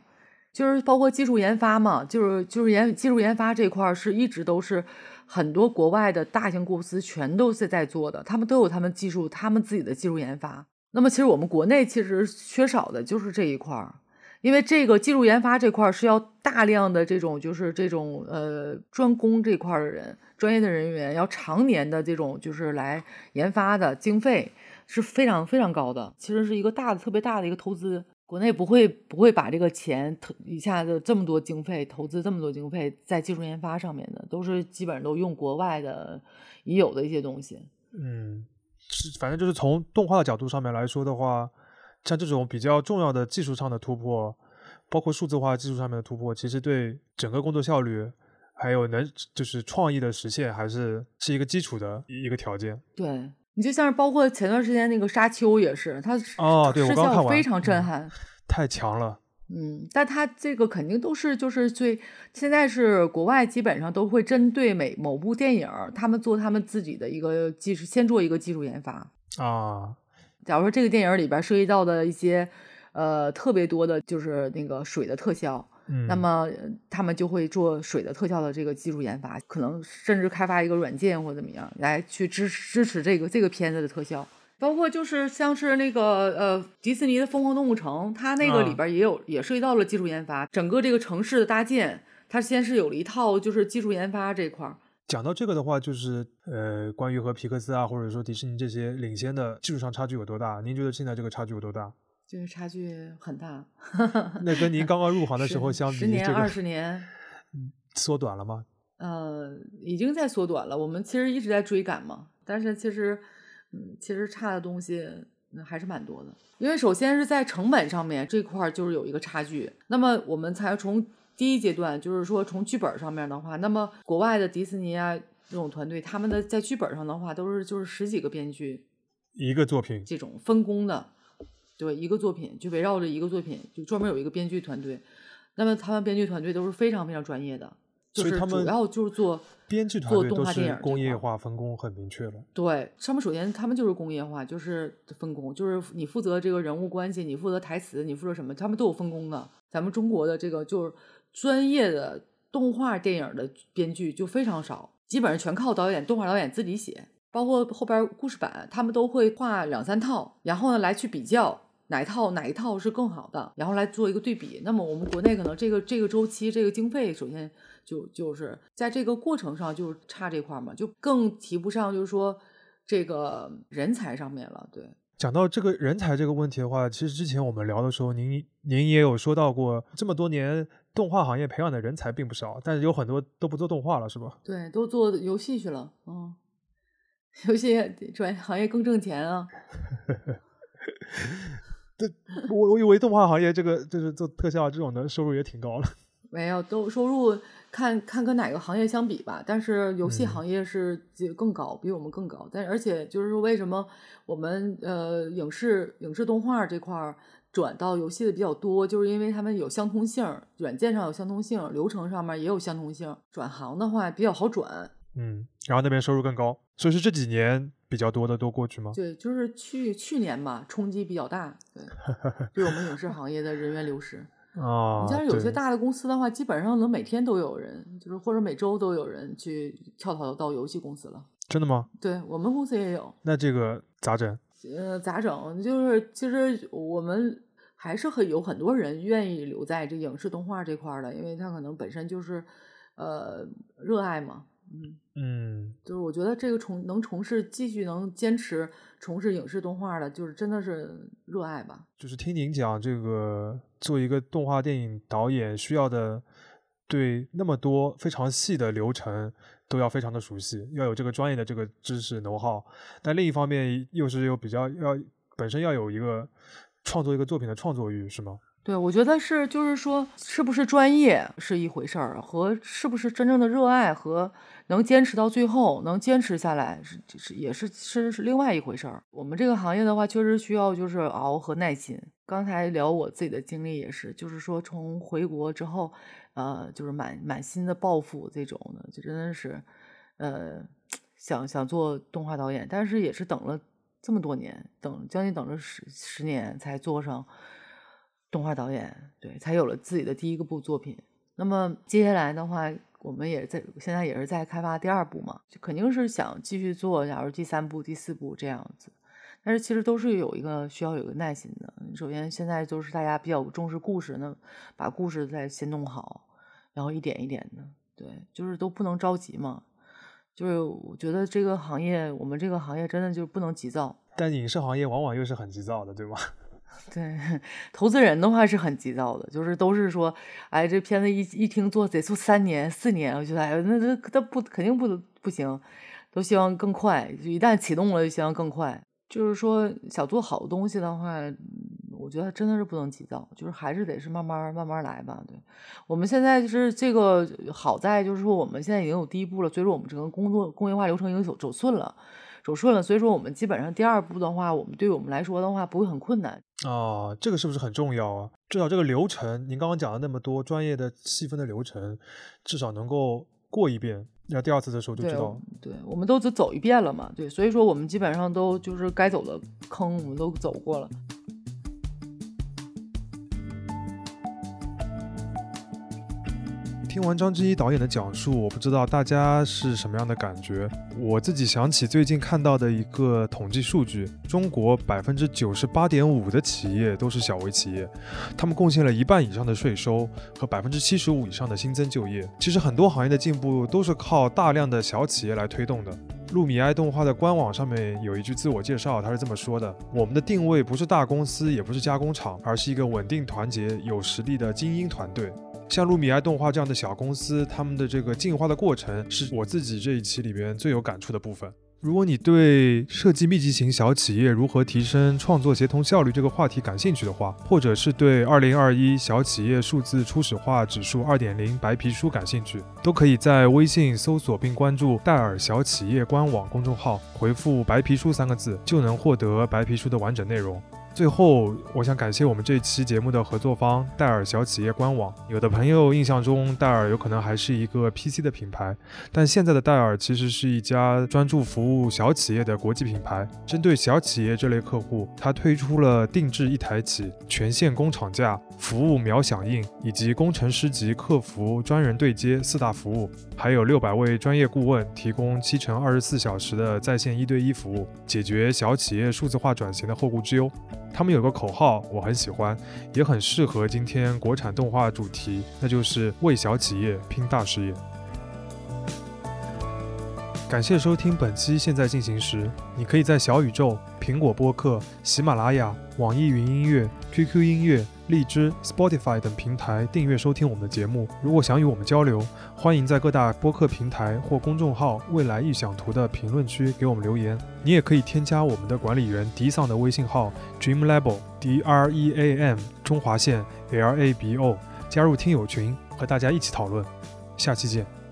就是包括技术研发嘛，就是就是研技术研发这块是一直都是很多国外的大型公司全都是在做的，他们都有他们技术，他们自己的技术研发。那么其实我们国内其实缺少的就是这一块儿，因为这个技术研发这块儿是要大量的这种就是这种呃专攻这块儿的人，专业的人员要常年的这种就是来研发的经费是非常非常高的，其实是一个大的特别大的一个投资。国内不会不会把这个钱投一下子这么多经费投资这么多经费在技术研发上面的，都是基本上都用国外的已有的一些东西。嗯，是，反正就是从动画的角度上面来说的话，像这种比较重要的技术上的突破，包括数字化技术上面的突破，其实对整个工作效率还有能就是创意的实现，还是是一个基础的一个条件。对。你就像是包括前段时间那个沙丘也是，它哦，对我刚看完，非常震撼，太强了。嗯，但它这个肯定都是就是最现在是国外基本上都会针对每某部电影，他们做他们自己的一个技术，先做一个技术研发啊。假如说这个电影里边涉及到的一些呃特别多的，就是那个水的特效。那么他们就会做水的特效的这个技术研发，可能甚至开发一个软件或怎么样来去支支持这个这个片子的特效，包括就是像是那个呃迪士尼的疯狂动物城，它那个里边也有也涉及到了技术研发，整个这个城市的搭建，它先是有了一套就是技术研发这块儿。讲到这个的话，就是呃关于和皮克斯啊或者说迪士尼这些领先的技术上差距有多大？您觉得现在这个差距有多大？这个差距很大，那跟您刚刚入行的时候相比，十年、二十年，缩短了吗？呃，已经在缩短了。我们其实一直在追赶嘛，但是其实，嗯，其实差的东西还是蛮多的。因为首先是在成本上面这块就是有一个差距。那么我们才从第一阶段，就是说从剧本上面的话，那么国外的迪士尼啊这种团队，他们的在剧本上的话都是就是十几个编剧一个作品这种分工的。对一个作品，就围绕着一个作品，就专门有一个编剧团队。那么他们编剧团队都是非常非常专业的，就是主要就是做编剧团队动画电影工业化分工很明确了。对，他们首先他们就是工业化，就是分工，就是你负责这个人物关系，你负责台词，你负责什么，他们都有分工的。咱们中国的这个就是专业的动画电影的编剧就非常少，基本上全靠导演、动画导演自己写，包括后边故事版，他们都会画两三套，然后呢来去比较。哪一套哪一套是更好的，然后来做一个对比。那么我们国内可能这个这个周期这个经费，首先就就是在这个过程上就差这块嘛，就更提不上，就是说这个人才上面了。对，讲到这个人才这个问题的话，其实之前我们聊的时候，您您也有说到过，这么多年动画行业培养的人才并不少，但是有很多都不做动画了，是吧？对，都做游戏去了。嗯，游戏专业行业更挣钱啊。对我我以为动画行业这个就是做特效这种的收入也挺高了。没有，都收入看看跟哪个行业相比吧。但是游戏行业是更高，比我们更高。但而且就是说，为什么我们呃影视影视动画这块转到游戏的比较多，就是因为他们有相通性，软件上有相通性，流程上面也有相通性。转行的话比较好转。嗯，然后那边收入更高，所以是这几年。比较多的都过去吗？对，就是去去年吧，冲击比较大，对，对我们影视行业的人员流失啊。你像有些大的公司的话，基本上能每天都有人，就是或者每周都有人去跳槽到游戏公司了。真的吗？对我们公司也有。那这个咋整？呃，咋整？就是其实我们还是很有很多人愿意留在这影视动画这块的，因为他可能本身就是呃热爱嘛。嗯嗯，就是我觉得这个从能从事继续能坚持从事影视动画的，就是真的是热爱吧。就是听您讲这个，做一个动画电影导演需要的，对那么多非常细的流程都要非常的熟悉，要有这个专业的这个知识能耗。但另一方面又是有比较要本身要有一个创作一个作品的创作欲，是吗？对，我觉得是，就是说，是不是专业是一回事儿，和是不是真正的热爱和能坚持到最后，能坚持下来是是也是是是另外一回事儿。我们这个行业的话，确实需要就是熬和耐心。刚才聊我自己的经历也是，就是说从回国之后，呃，就是满满心的抱负这种的，就真的是，呃，想想做动画导演，但是也是等了这么多年，等将近等了十十年才做上。动画导演对，才有了自己的第一个部作品。那么接下来的话，我们也在现在也是在开发第二部嘛，就肯定是想继续做，假如第三部、第四部这样子。但是其实都是有一个需要有一个耐心的。首先现在就是大家比较重视故事，那把故事再先弄好，然后一点一点的，对，就是都不能着急嘛。就是我觉得这个行业，我们这个行业真的就不能急躁。但影视行业往往又是很急躁的，对吗？对，投资人的话是很急躁的，就是都是说，哎，这片子一一听做得做三年四年，我觉得哎，那那那不肯定不不行，都希望更快，就一旦启动了就希望更快。就是说想做好东西的话，我觉得真的是不能急躁，就是还是得是慢慢慢慢来吧。对，我们现在就是这个好在就是说我们现在已经有第一步了，所以说我们整个工作工业化流程已经走走顺了。走顺了，所以说我们基本上第二步的话，我们对我们来说的话不会很困难啊。这个是不是很重要啊？至少这个流程，您刚刚讲了那么多专业的细分的流程，至少能够过一遍，那第二次的时候就知道。对，我们都只走一遍了嘛。对，所以说我们基本上都就是该走的坑，我们都走过了。听完张之一导演的讲述，我不知道大家是什么样的感觉。我自己想起最近看到的一个统计数据：中国百分之九十八点五的企业都是小微企业，他们贡献了一半以上的税收和百分之七十五以上的新增就业。其实很多行业的进步都是靠大量的小企业来推动的。路米埃动画的官网上面有一句自我介绍，他是这么说的：“我们的定位不是大公司，也不是加工厂，而是一个稳定、团结、有实力的精英团队。”像路米埃动画这样的小公司，他们的这个进化的过程，是我自己这一期里边最有感触的部分。如果你对设计密集型小企业如何提升创作协同效率这个话题感兴趣的话，或者是对二零二一小企业数字初始化指数二点零白皮书感兴趣，都可以在微信搜索并关注戴尔小企业官网公众号，回复“白皮书”三个字，就能获得白皮书的完整内容。最后，我想感谢我们这期节目的合作方戴尔小企业官网。有的朋友印象中，戴尔有可能还是一个 PC 的品牌，但现在的戴尔其实是一家专注服务小企业的国际品牌。针对小企业这类客户，它推出了定制一台起、全线工厂价、服务秒响应以及工程师级客服专人对接四大服务，还有六百位专业顾问提供七乘二十四小时的在线一对一服务，解决小企业数字化转型的后顾之忧。他们有个口号，我很喜欢，也很适合今天国产动画主题，那就是为小企业拼大事业。感谢收听本期《现在进行时》，你可以在小宇宙、苹果播客、喜马拉雅、网易云音乐、QQ 音乐。荔枝、Spotify 等平台订阅收听我们的节目。如果想与我们交流，欢迎在各大播客平台或公众号“未来预想图”的评论区给我们留言。你也可以添加我们的管理员迪桑的微信号 Dreamlabo D R E A M 中华线 L A B O，加入听友群，和大家一起讨论。下期见。